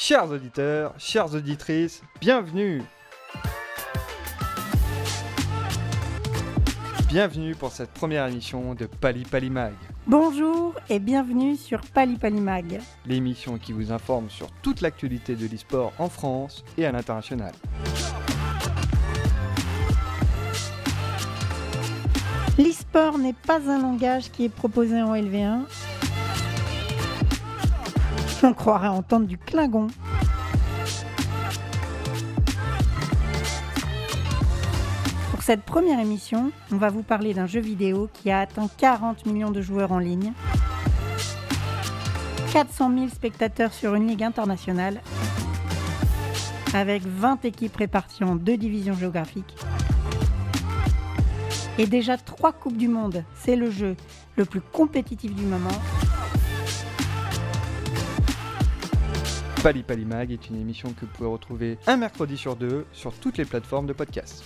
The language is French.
Chers auditeurs, chères auditrices, bienvenue Bienvenue pour cette première émission de Pali Pali Mag, Bonjour et bienvenue sur Pali Pali Mag. l'émission qui vous informe sur toute l'actualité de l'e-sport en France et à l'international. L'e-sport n'est pas un langage qui est proposé en LV1. On croirait entendre du Klingon. Pour cette première émission, on va vous parler d'un jeu vidéo qui a atteint 40 millions de joueurs en ligne, 400 000 spectateurs sur une ligue internationale, avec 20 équipes réparties en deux divisions géographiques, et déjà trois Coupes du Monde. C'est le jeu le plus compétitif du moment. Pali Pali Mag est une émission que vous pouvez retrouver un mercredi sur deux sur toutes les plateformes de podcast.